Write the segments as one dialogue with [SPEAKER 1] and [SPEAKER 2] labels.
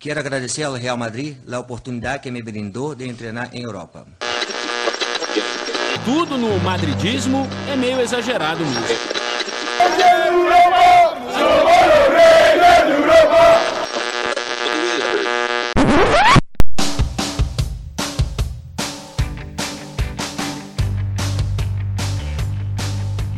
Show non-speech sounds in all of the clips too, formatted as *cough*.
[SPEAKER 1] Quero agradecer ao Real Madrid a oportunidade que me brindou de treinar em Europa.
[SPEAKER 2] Tudo no madridismo é meio exagerado mesmo.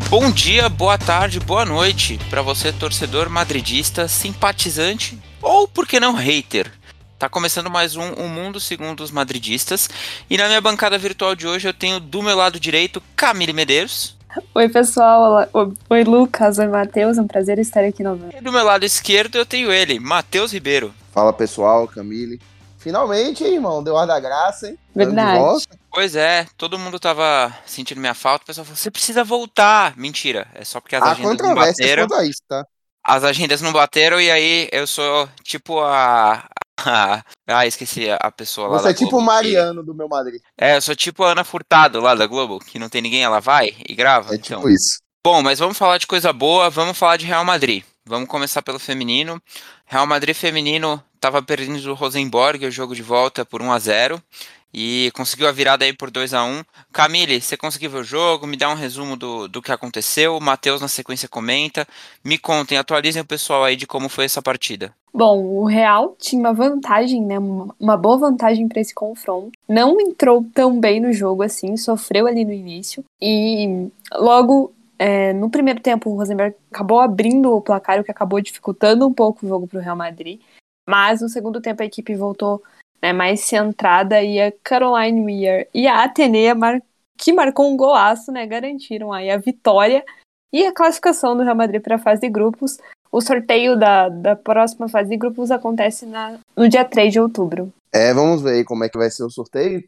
[SPEAKER 3] Bom dia, boa tarde, boa noite para você, torcedor madridista, simpatizante ou, por que não, hater. Tá começando mais um O Mundo Segundo os Madridistas. E na minha bancada virtual de hoje eu tenho do meu lado direito Camille Medeiros.
[SPEAKER 4] Oi, pessoal. Oi, Lucas. Oi, Matheus. É um prazer estar aqui novamente.
[SPEAKER 3] E do meu lado esquerdo eu tenho ele, Matheus Ribeiro.
[SPEAKER 5] Fala, pessoal. Camille. Finalmente, hein, irmão? Deu ar da graça, hein?
[SPEAKER 4] Verdade.
[SPEAKER 3] Pois é, todo mundo tava sentindo minha falta. O pessoal falou: você precisa voltar. Mentira, é só porque as agendas não bateram.
[SPEAKER 5] a isso, tá?
[SPEAKER 3] As agendas não bateram e aí eu sou tipo a. a- ah, esqueci a pessoa lá.
[SPEAKER 5] Você é tipo
[SPEAKER 3] Globo
[SPEAKER 5] o
[SPEAKER 3] que-
[SPEAKER 5] Mariano do meu Madrid.
[SPEAKER 3] É, eu sou tipo a Ana Furtado lá da Globo, que não tem ninguém, ela vai e grava.
[SPEAKER 5] É
[SPEAKER 3] então.
[SPEAKER 5] tipo isso.
[SPEAKER 3] Bom, mas vamos falar de coisa boa, vamos falar de Real Madrid. Vamos começar pelo feminino. Real Madrid feminino estava perdendo do Rosenborg o jogo de volta por 1 a 0 e conseguiu a virada aí por 2 a 1 Camille, você conseguiu ver o jogo? Me dá um resumo do, do que aconteceu. O Matheus na sequência comenta. Me contem, atualizem o pessoal aí de como foi essa partida.
[SPEAKER 4] Bom, o Real tinha uma vantagem, né? Uma boa vantagem para esse confronto. Não entrou tão bem no jogo assim, sofreu ali no início. E logo é, no primeiro tempo, o Rosenberg acabou abrindo o placar, o que acabou dificultando um pouco o jogo para o Real Madrid. Mas no segundo tempo a equipe voltou né, mais centrada e a Caroline Weir e a Atenea, mar- que marcou um golaço, né, garantiram aí a vitória e a classificação do Real Madrid para a fase de grupos. O sorteio da, da próxima fase de grupos acontece na, no dia 3 de outubro.
[SPEAKER 5] É, vamos ver aí como é que vai ser o sorteio.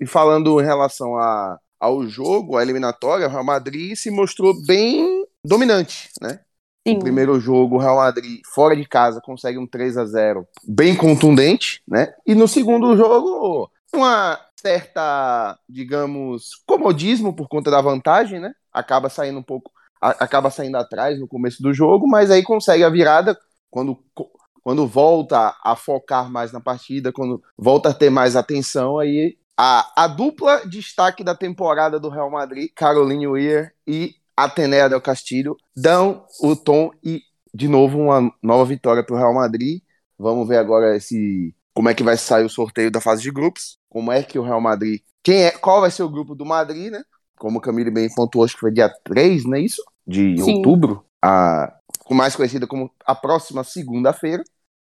[SPEAKER 5] E falando em relação a, ao jogo, a eliminatória, o Real Madrid se mostrou bem dominante, né?
[SPEAKER 4] Sim,
[SPEAKER 5] No primeiro jogo, o Real Madrid, fora de casa, consegue um 3 a 0 bem contundente, né? E no segundo jogo, uma certa, digamos, comodismo por conta da vantagem, né? Acaba saindo um pouco, a- acaba saindo atrás no começo do jogo, mas aí consegue a virada quando, quando volta a focar mais na partida, quando volta a ter mais atenção, aí a, a dupla destaque da temporada do Real Madrid, Caroline Weir e Atenea del Castillo, dão o tom e, de novo, uma nova vitória para o Real Madrid. Vamos ver agora esse como é que vai sair o sorteio da fase de grupos, como é que o Real Madrid, quem é, qual vai ser o grupo do Madrid, né? Como o Camille bem pontuou, acho que foi dia 3, não é isso? De
[SPEAKER 4] Sim.
[SPEAKER 5] outubro, a, mais conhecida como a próxima segunda-feira,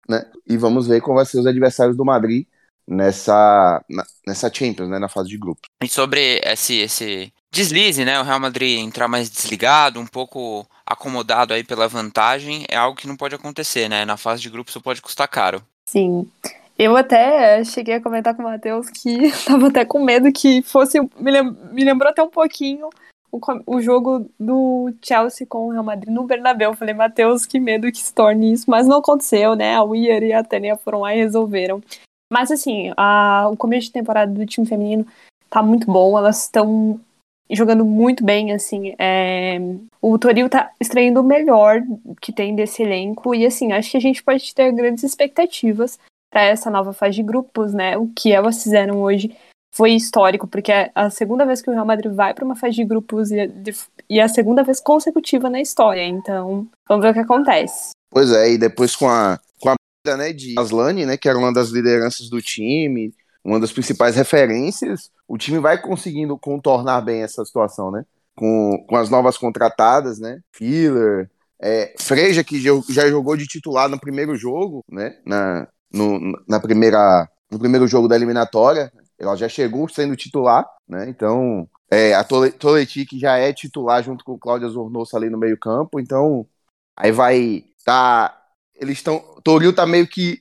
[SPEAKER 5] né? E vamos ver qual vai ser os adversários do Madrid nessa, na- nessa Champions, né? Na fase de grupos.
[SPEAKER 3] E sobre esse, esse deslize, né? O Real Madrid entrar mais desligado, um pouco acomodado aí pela vantagem, é algo que não pode acontecer, né? Na fase de grupos isso pode custar caro.
[SPEAKER 4] sim. Eu até cheguei a comentar com o Matheus que *laughs* tava até com medo que fosse. Me, lem- me lembrou até um pouquinho o, o jogo do Chelsea com o Real Madrid no Bernabéu. Eu falei, Matheus, que medo que se torne isso. Mas não aconteceu, né? A Weir e a Atenea foram lá e resolveram. Mas assim, a- o começo de temporada do time feminino tá muito bom. Elas estão jogando muito bem, assim. é, O Toril tá extraindo o melhor que tem desse elenco. E assim, acho que a gente pode ter grandes expectativas para essa nova fase de grupos, né? O que elas fizeram hoje foi histórico, porque é a segunda vez que o Real Madrid vai para uma fase de grupos e é e é a segunda vez consecutiva na história. Então, vamos ver o que acontece.
[SPEAKER 5] Pois é, e depois com a com a né, de Aslane, né, que era uma das lideranças do time, uma das principais referências, o time vai conseguindo contornar bem essa situação, né? Com, com as novas contratadas, né? Filler, é, Freja, que já, jogou de titular no primeiro jogo, né? Na, no, na primeira, no primeiro jogo da eliminatória. Ela já chegou sendo titular, né? Então, é, a Tole- Toleti, que já é titular junto com Cláudia Zornosa ali no meio-campo, então aí vai tá. Eles estão. Toril tá meio que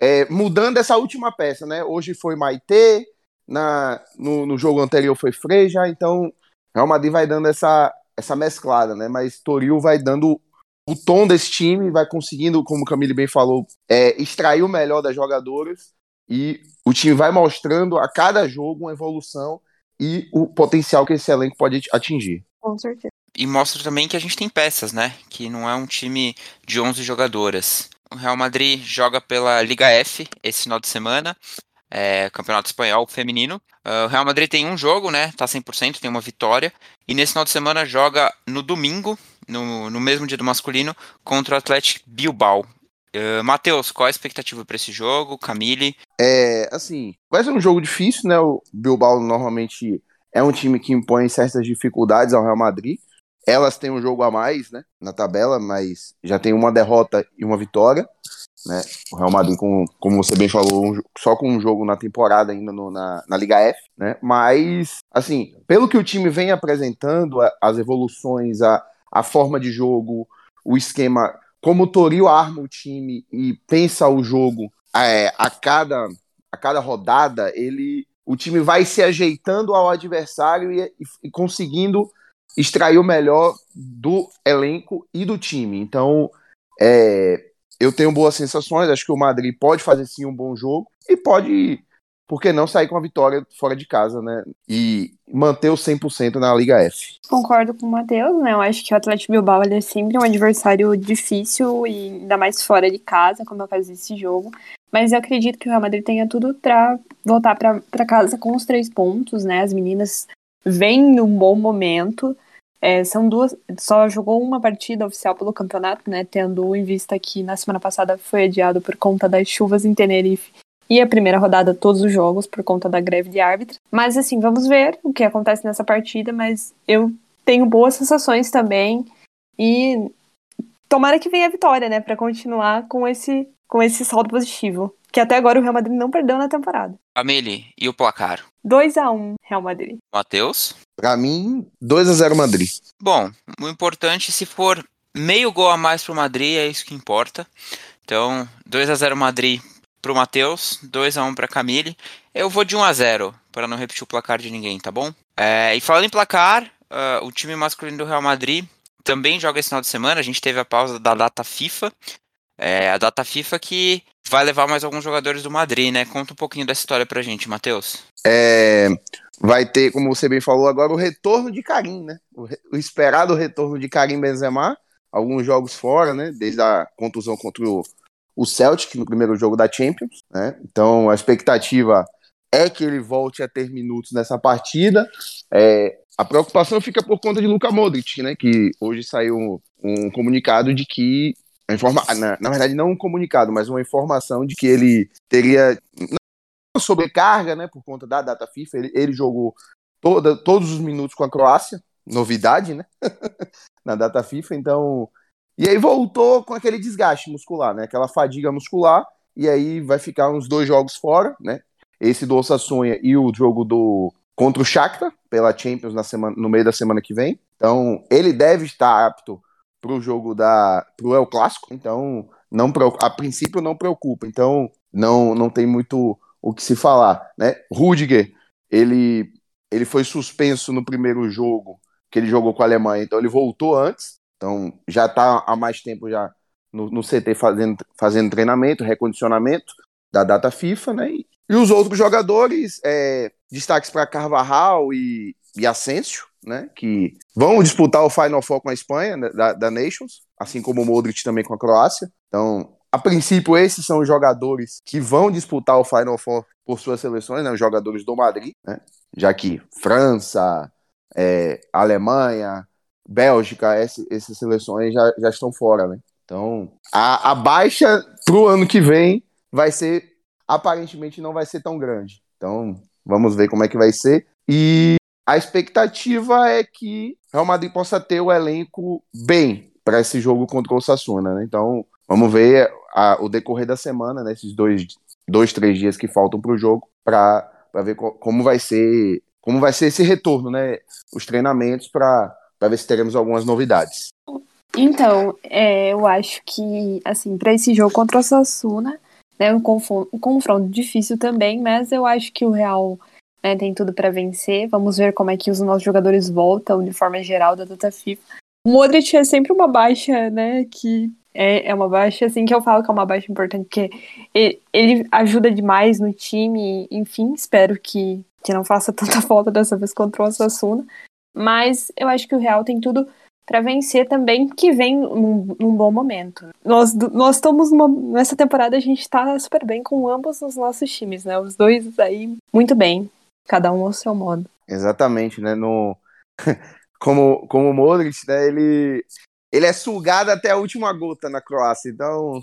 [SPEAKER 5] é, mudando essa última peça, né? Hoje foi Maitê, na, no, no jogo anterior foi Freja, então Real Madrid vai dando essa, essa mesclada, né? Mas Toril vai dando o tom desse time, vai conseguindo, como o Camille bem falou, é, extrair o melhor das jogadoras e o time vai mostrando a cada jogo uma evolução e o potencial que esse elenco pode atingir.
[SPEAKER 4] Com certeza.
[SPEAKER 3] E mostra também que a gente tem peças, né? Que não é um time de 11 jogadoras. O Real Madrid joga pela Liga F esse final de semana, é, Campeonato Espanhol Feminino. Uh, o Real Madrid tem um jogo, né? Tá 100%, tem uma vitória. E nesse final de semana joga no domingo, no, no mesmo dia do masculino, contra o Atlético Bilbao. Uh, Matheus, qual a expectativa para esse jogo? Camille?
[SPEAKER 5] É, assim, vai ser um jogo difícil, né? O Bilbao normalmente é um time que impõe certas dificuldades ao Real Madrid. Elas têm um jogo a mais, né, na tabela, mas já tem uma derrota e uma vitória, né? O Real Madrid, com, como você bem falou, um, só com um jogo na temporada ainda no, na, na Liga F, né? Mas, assim, pelo que o time vem apresentando, a, as evoluções, a, a forma de jogo, o esquema, como o Toril arma o time e pensa o jogo é, a cada a cada rodada, ele o time vai se ajeitando ao adversário e, e, e conseguindo extrair o melhor do elenco e do time. Então, é, eu tenho boas sensações. Acho que o Madrid pode fazer sim um bom jogo e pode, por que não, sair com a vitória fora de casa, né? E manter o 100% na Liga F.
[SPEAKER 4] Concordo com o Matheus, né? Eu acho que o Atlético Bilbao é sempre um adversário difícil e ainda mais fora de casa, como é o caso desse jogo. Mas eu acredito que o Real Madrid tenha tudo para voltar para casa com os três pontos, né? As meninas vêm num bom momento. É, são duas, só jogou uma partida oficial pelo campeonato, né? Tendo em vista que na semana passada foi adiado por conta das chuvas em Tenerife e a primeira rodada todos os jogos por conta da greve de árbitros. Mas assim, vamos ver o que acontece nessa partida, mas eu tenho boas sensações também e tomara que venha a vitória, né, para continuar com esse com esse saldo positivo, que até agora o Real Madrid não perdeu na temporada.
[SPEAKER 3] Amelie, e o placar?
[SPEAKER 4] 2 a 1 Real Madrid.
[SPEAKER 3] Matheus?
[SPEAKER 5] Para mim, 2 a 0 Madrid.
[SPEAKER 3] Bom, o importante se for meio gol a mais pro Madrid, é isso que importa. Então, 2 a 0 Madrid pro Matheus, 2 a 1 para Camille. Eu vou de 1 a 0 para não repetir o placar de ninguém, tá bom? É, e falando em placar, uh, o time masculino do Real Madrid também joga esse final de semana. A gente teve a pausa da data FIFA. É, a data FIFA que vai levar mais alguns jogadores do Madrid, né? Conta um pouquinho dessa história pra gente, Matheus.
[SPEAKER 5] É, vai ter, como você bem falou agora, o retorno de Karim, né? O, o, esperado retorno de Karim Benzema, alguns jogos fora, né? Desde a contusão contra o, o Celtic no primeiro jogo da Champions, né? Então a expectativa é que ele volte a ter minutos nessa partida. É, a preocupação fica por conta de Luka Modric, né? Que hoje saiu um, um comunicado de que informa na, na, verdade não um comunicado, mas uma informação de que ele teria sobrecarga, né, por conta da data FIFA. Ele, ele jogou toda, todos os minutos com a Croácia, novidade, né, *laughs* na data FIFA. Então, e aí voltou com aquele desgaste muscular, né, aquela fadiga muscular. E aí vai ficar uns dois jogos fora, né? Esse do Osasuna e o jogo do contra o Shakhtar pela Champions na semana, no meio da semana que vem. Então, ele deve estar apto para o jogo da pro El Clássico, então não a princípio não preocupa. Então, não não tem muito o que se falar, né? Rudiger, ele ele foi suspenso no primeiro jogo que ele jogou com a Alemanha, então ele voltou antes, então já está há mais tempo já no, no, CT fazendo, fazendo treinamento, recondicionamento da data FIFA, né? E, e os outros jogadores, é, destaques para Carvajal e, e Asensio, né? Que vão disputar o Final Four com a Espanha, né, da, da Nations, assim como o Modric também com a Croácia. Então, a princípio, esses são os jogadores que vão disputar o Final Four por suas seleções, né, os jogadores do Madrid, né, já que França, é, Alemanha, Bélgica, essas seleções já, já estão fora. Né? Então, a, a baixa para o ano que vem vai ser, aparentemente, não vai ser tão grande. Então, vamos ver como é que vai ser. E a expectativa é que Real Madrid possa ter o elenco bem para esse jogo contra o Sassuna, né? Então, vamos ver a, o decorrer da semana, né? Esses dois, dois três dias que faltam para o jogo, para ver co como vai ser como vai ser esse retorno, né? Os treinamentos para ver se teremos algumas novidades.
[SPEAKER 4] Então, é, eu acho que, assim, para esse jogo contra o Sassuna, né, um um confronto difícil também, mas eu acho que o Real né, tem tudo para vencer. Vamos ver como é que os nossos jogadores voltam de forma geral da data FIFA. O Modric é sempre uma baixa, né, que é, é uma baixa, assim, que eu falo que é uma baixa importante, porque ele, ajuda demais no time, enfim, espero que, que não faça *laughs* tanta falta dessa vez contra o Osasuna. Mas eu acho que o Real tem tudo para vencer também, que vem num, num, bom momento. Nós, nós estamos numa, nessa temporada, a gente está super bem com ambos os nossos times, né? Os dois aí muito bem, cada um ao seu modo.
[SPEAKER 5] Exatamente, né? No... *laughs* como, como o Modric, né? Ele, ele é sugado até a última gota na Croácia, então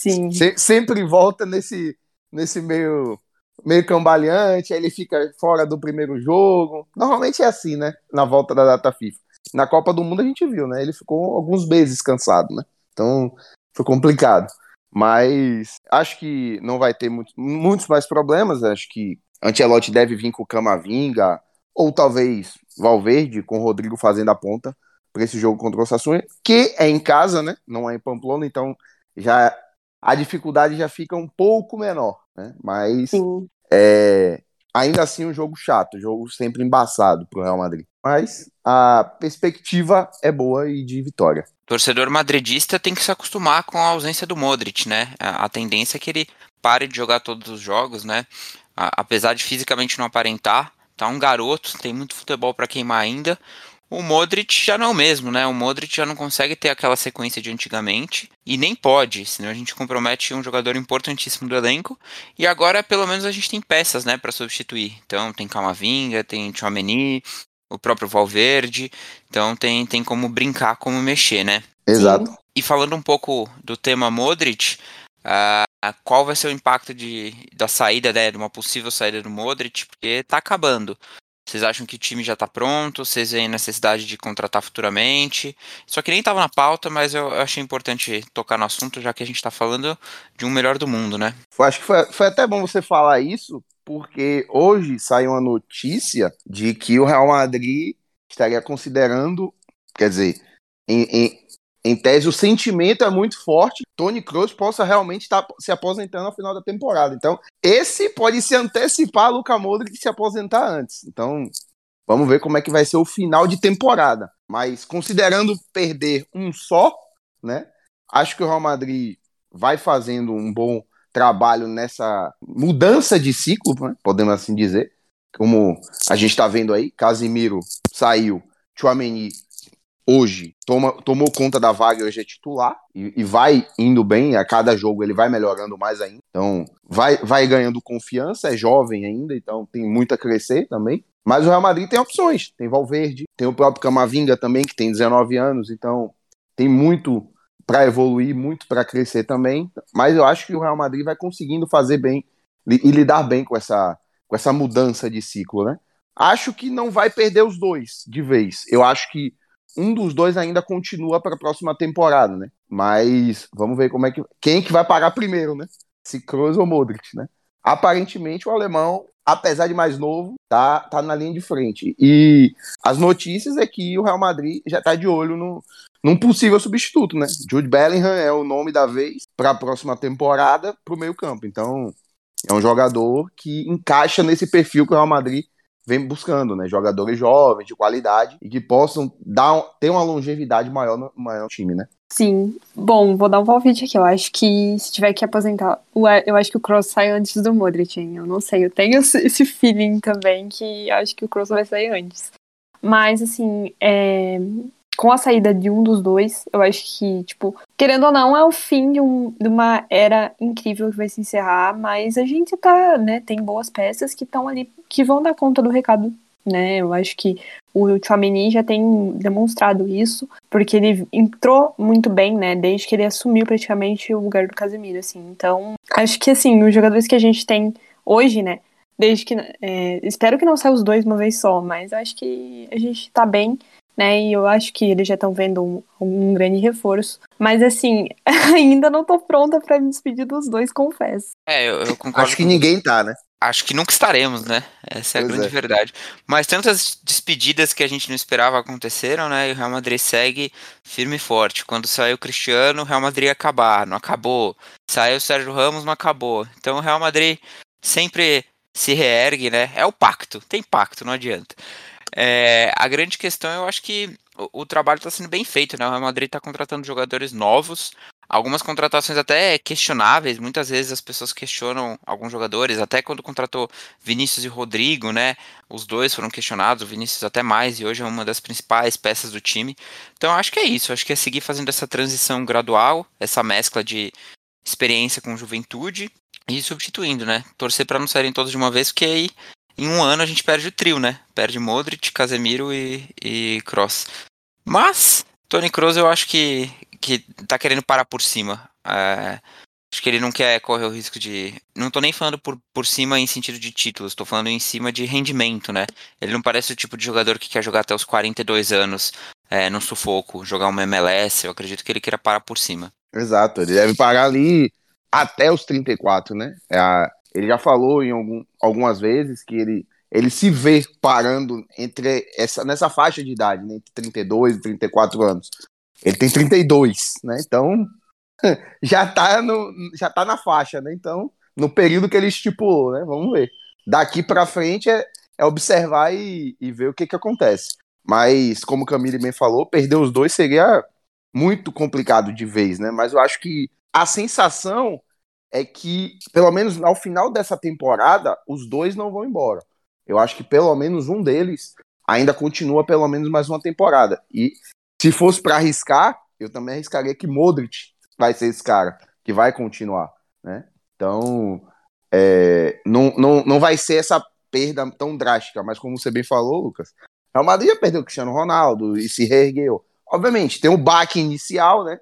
[SPEAKER 4] Sim.
[SPEAKER 5] Se, sempre volta nesse, nesse meio meio cambaleante, aí ele fica fora do primeiro jogo. Normalmente é assim, né? Na volta da data FIFA. Na Copa do Mundo a gente viu, né? Ele ficou alguns meses cansado, né? Então foi complicado. Mas acho que não vai ter muito, muitos mais problemas. Acho que Ancelotti deve vir com o Camavinga, ou talvez Valverde, com o Rodrigo fazendo a ponta para esse jogo contra o Sassuolo, que é em casa, né? Não é em Pamplona, então já a dificuldade já fica um pouco menor, né? Mas é, ainda assim um jogo chato, um jogo sempre embaçado para o Real Madrid. Mas a perspectiva é boa e de vitória.
[SPEAKER 3] torcedor madridista tem que se acostumar com a ausência do Modric, né? A, tendência é que ele pare de jogar todos os jogos, né? Apesar de fisicamente não aparentar, tá um garoto, tem muito futebol para queimar ainda. O Modric já não é o mesmo, né? O Modric já não consegue ter aquela sequência de antigamente e nem pode, senão a gente compromete um jogador importantíssimo do elenco. E agora, pelo menos, a gente tem peças, né, para substituir. Então, tem Camavinga, tem Chouameni, o próprio Valverde. Então, tem, tem como brincar, como mexer, né?
[SPEAKER 5] Exato. Sim.
[SPEAKER 3] E falando um pouco do tema Modric, uh, qual vai ser o impacto de, da saída, né, de uma possível saída do Modric? Porque tá acabando. Vocês acham que o time já está pronto? Vocês veem necessidade de contratar futuramente? Só que nem estava na pauta, mas eu achei importante tocar no assunto, já que a gente está falando de um melhor do mundo, né?
[SPEAKER 5] Acho que foi, foi até bom você falar isso, porque hoje saiu uma notícia de que o Real Madrid estaria considerando, quer dizer, em, em, em tese, o sentimento é muito forte. Tony Kroos possa realmente estar se aposentando no final da temporada. Então, esse pode se antecipar a Luca Modric se aposentar antes. Então, vamos ver como é que vai ser o final de temporada. Mas considerando perder um só, né? Acho que o Real Madrid vai fazendo um bom trabalho nessa mudança de ciclo, né? podemos assim dizer. Como a gente está vendo aí, Casimiro saiu, Chouameni hoje toma, tomou conta da vaga, hoje é titular e, e, vai indo bem, a cada jogo ele vai melhorando mais ainda. Então, vai, vai ganhando confiança, é jovem ainda, então tem muito a crescer também. Mas o Real Madrid tem opções, tem Valverde, tem o próprio Camavinga também, que tem 19 anos, então tem muito para evoluir, muito para crescer também. Mas eu acho que o Real Madrid vai conseguindo fazer bem e lidar bem com essa, com essa mudança de ciclo, né? Acho que não vai perder os dois de vez. Eu acho que um dos dois ainda continua para a próxima temporada, né? Mas vamos ver como é que quem que vai pagar primeiro, né? Se Kroos ou Modric, né? Aparentemente o alemão, apesar de mais novo, tá, tá na linha de frente. E as notícias é que o Real Madrid já tá de olho no, num possível substituto, né? Jude Bellingham é o nome da vez para a próxima temporada para o meio-campo. Então, é um jogador que encaixa nesse perfil que o Real Madrid vem buscando, né? Jogadores jovens, de qualidade, e que possam dar, ter uma longevidade maior no, maior no time, né?
[SPEAKER 4] Sim. Bom, vou dar um palpite aqui. Eu acho que se tiver que aposentar, eu acho que o Cross sai antes do Modric, hein? Eu não sei. Eu tenho esse feeling também que acho que o Cross vai sair antes. Mas, assim, é com a saída de um dos dois, eu acho que, tipo, querendo ou não, é o fim de, um, de uma era incrível que vai se encerrar, mas a gente tá, né, tem boas peças que estão ali, que vão dar conta do recado, né? Eu acho que o Chouameni já tem demonstrado isso, porque ele entrou muito bem, né, desde que ele assumiu praticamente o lugar do Casemiro, assim. Então, acho que, assim, os jogadores que a gente tem hoje, né, desde que, é, espero que não saia os dois uma vez só, mas acho que a gente tá bem né? E eu acho que eles já estão vendo um, um, grande reforço. Mas assim, *laughs* ainda não tô pronta para me despedir dos dois, confesso.
[SPEAKER 3] É, eu, eu concordo.
[SPEAKER 5] Acho que ninguém tá, né?
[SPEAKER 3] Acho que nunca estaremos, né? Essa é a pois grande é. verdade. Mas tantas despedidas que a gente não esperava aconteceram, né? E o Real Madrid segue firme e forte. Quando saiu o Cristiano, o Real Madrid ia acabar, não acabou. Saiu o Sérgio Ramos, não acabou. Então o Real Madrid sempre se reergue, né? É o pacto, tem pacto, não adianta. É, a grande questão, eu acho que o, o trabalho está sendo bem feito, né? O Real Madrid está contratando jogadores novos. algumas contratações até questionáveis. Muitas vezes as pessoas questionam alguns jogadores, até quando contratou Vinícius e Rodrigo, né? Os dois foram questionados, o Vinícius até mais, e hoje é uma das principais peças do time. Então acho que é isso, acho que é seguir fazendo essa transição gradual, essa mescla de experiência com juventude e substituindo, né? Torcer para não saírem todos de uma vez, porque aí em um ano a gente perde o trio, né? Perde Modric, Casemiro e, e Cross. Mas Tony Kroos eu acho que, que tá querendo parar por cima. É, acho que ele não quer correr o risco de. Não tô nem falando por, por cima em sentido de títulos, tô falando em cima de rendimento, né? Ele não parece o tipo de jogador que quer jogar até os 42 anos é, no sufoco, jogar uma MLS. Eu acredito que ele queira parar por cima.
[SPEAKER 5] Exato, ele deve parar ali até os 34, né? É a, ele já falou em algum, algumas vezes que ele, ele se vê parando entre essa, nessa faixa de idade, né? entre 32 e 34 anos. Ele tem 32, né? Então *laughs* já tá, no, já tá na faixa, né? Então, no período que ele estipulou, né? Vamos ver. Daqui para frente é, é observar e, e, ver o que, que acontece. Mas, como o Camille bem falou, perder os dois seria muito complicado de vez, né? Mas eu acho que a sensação é que, pelo menos ao final dessa temporada, os dois não vão embora. Eu acho que pelo menos um deles ainda continua pelo menos mais uma temporada. E se fosse para arriscar, eu também arriscaria que Modric vai ser esse cara que vai continuar, né? Então, é, não, não, não vai ser essa perda tão drástica, mas como você bem falou, Lucas, Real Madrid já perdeu o Cristiano Ronaldo e se reergueu. Obviamente, tem um baque inicial, né?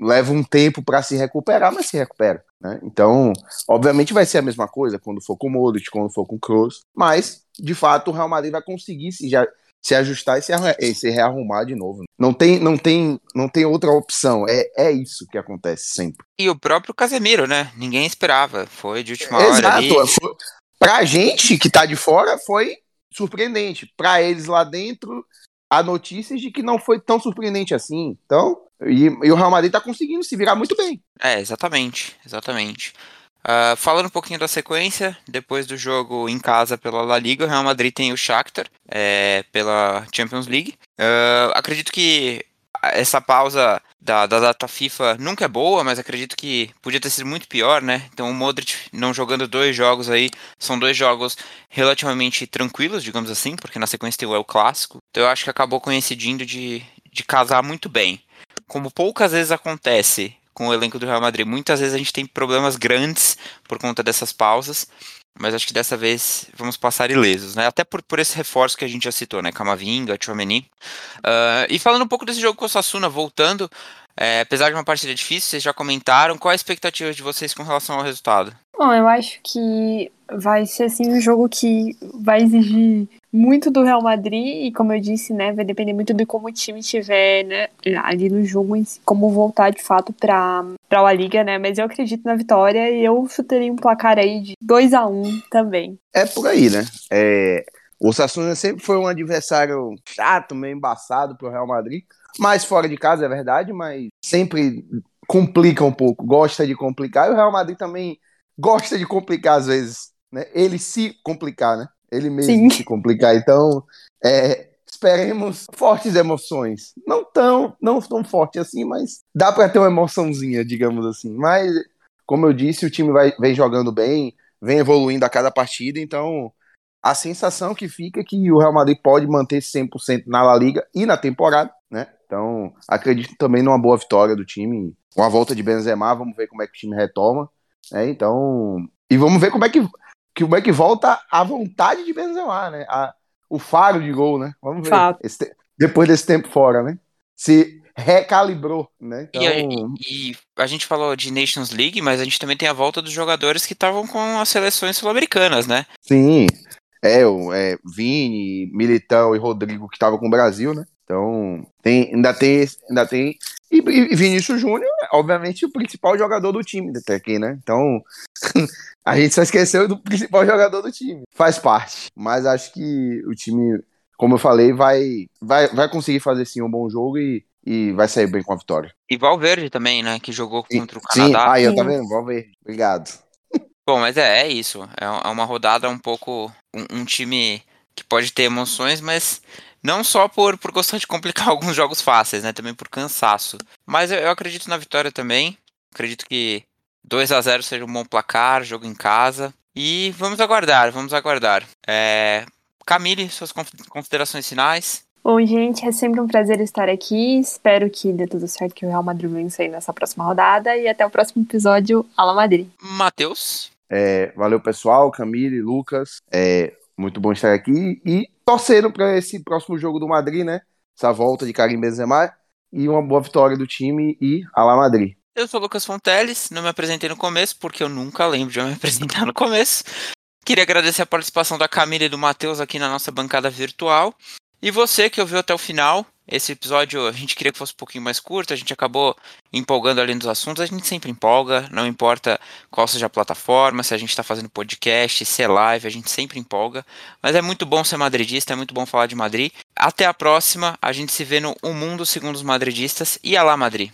[SPEAKER 5] Leva um tempo para se recuperar, mas se recupera. Né? Então, obviamente vai ser a mesma coisa quando for com o Modric, quando for com o Kroos, mas, de fato, o Real Madrid vai conseguir se, já, se ajustar e se, e se rearrumar de novo. Não tem, não tem, não tem outra opção. É, é isso que acontece sempre.
[SPEAKER 3] E o próprio Casemiro, né? Ninguém esperava. Foi de última hora.
[SPEAKER 5] Exato.
[SPEAKER 3] Ali.
[SPEAKER 5] Foi, pra gente que tá de fora, foi surpreendente. Para eles lá dentro, há notícias de que não foi tão surpreendente assim. Então, e, e o Real Madrid está conseguindo se virar muito bem.
[SPEAKER 3] É, exatamente, exatamente. Uh, falando um pouquinho da sequência, depois do jogo em casa pela La Liga, o Real Madrid tem o Shakhtar é, pela Champions League. Uh, acredito que essa pausa da, da, data FIFA nunca é boa, mas acredito que podia ter sido muito pior, né? Então o Modric não jogando dois jogos aí, são dois jogos relativamente tranquilos, digamos assim, porque na sequência tem o El Clássico. Então eu acho que acabou coincidindo de, de casar muito bem. Como poucas vezes acontece com o elenco do Real Madrid, muitas vezes a gente tem problemas grandes por conta dessas pausas mas acho que dessa vez vamos passar ilesos, né? Até por, por esse reforço que a gente já citou, né? Camavinga, Chouameni. Uh, e falando um pouco desse jogo com o Sassuna, voltando, é, apesar de uma partida difícil, vocês já comentaram, qual a expectativa de vocês com relação ao resultado?
[SPEAKER 4] Bom, eu acho que vai ser assim um jogo que vai exigir muito do Real Madrid e como eu disse, né, vai depender muito de como o time estiver, né, ali no jogo, como voltar de fato para para a Liga, né? Mas eu acredito na vitória e eu chutaria um placar aí de 2 a 1 também.
[SPEAKER 5] É por aí, né? É, o Sassuna sempre foi um adversário chato, meio embaçado pro Real Madrid, mas fora de casa é verdade, mas sempre complica um pouco, gosta de complicar, e o Real Madrid também gosta de complicar às vezes, né? Ele se complicar, né? Ele mesmo Sim. se complicar. Então, é, esperemos fortes emoções. Não tão, não tão forte assim, mas dá para ter uma emoçãozinha, digamos assim. Mas, como eu disse, o time vai, vem jogando bem, vem evoluindo a cada partida, então a sensação que fica é que o Real Madrid pode manter 100% na La Liga e na temporada, né? Então, acredito também numa boa vitória do time, com a volta de Benzema, vamos ver como é que o time retoma, né? Então, e vamos ver como é que como é que volta a vontade de Benzema, né? A, o faro de gol, né? Vamos ver. Esse, depois desse tempo fora, né? Se recalibrou, né?
[SPEAKER 3] Então... E, e, a gente falou de Nations League, mas a gente também tem a volta dos jogadores que estavam com as seleções sul-americanas, né?
[SPEAKER 5] Sim. É, o é, Vini, Militão e Rodrigo que estavam com o Brasil, né? Então, tem, ainda tem. Ainda tem e, e Vinícius Júnior, obviamente, o principal jogador do time até aqui, né? Então, *laughs* a gente só esqueceu do principal jogador do time. Faz parte. Mas acho que o time, como eu falei, vai, vai, vai conseguir fazer sim um bom jogo e, e vai sair bem com a vitória.
[SPEAKER 3] E Valverde também, né? Que jogou contra o
[SPEAKER 5] Canadá.
[SPEAKER 3] Sim,
[SPEAKER 5] aí eu tá vendo? Valverde. Obrigado. *laughs*
[SPEAKER 3] Bom, mas é, é isso. É, é uma rodada um pouco. Um, um time que pode ter emoções, mas Não só por, por gostar de complicar *laughs* alguns jogos fáceis, né? Também por cansaço. Mas eu, eu acredito na vitória também. Acredito que 2 a 0 seja um bom placar, jogo em casa. E vamos aguardar, vamos aguardar. É... Camille, suas considerações finais?
[SPEAKER 4] Bom, gente, é sempre um prazer estar aqui. Espero que dê tudo certo, que o Real Madrid vença aí nessa próxima rodada. E até o próximo episódio, Ala Madrid.
[SPEAKER 3] Matheus?
[SPEAKER 5] É, valeu, pessoal. Camille, Lucas. É muito bom estar aqui. E torcendo para esse próximo jogo do Madrid, né? Essa volta de Karim Benzema. E uma boa vitória do time e Ala Madrid.
[SPEAKER 3] Eu sou o Lucas Fonteles, não me apresentei no começo, porque eu nunca lembro de eu me *laughs* apresentar no começo. Queria agradecer a participação da Camila e do Matheus aqui na nossa bancada virtual. E você que ouviu até o final, esse episódio a gente queria que fosse um pouquinho mais curto, a gente acabou empolgando ali nos assuntos, a gente sempre empolga, não importa qual seja a plataforma, se a gente está fazendo podcast, se é live, a gente sempre empolga. Mas é muito bom ser madridista, é muito bom falar de Madrid. Até a próxima, a gente se vê no O Mundo Segundo os Madridistas e a lá Madrid.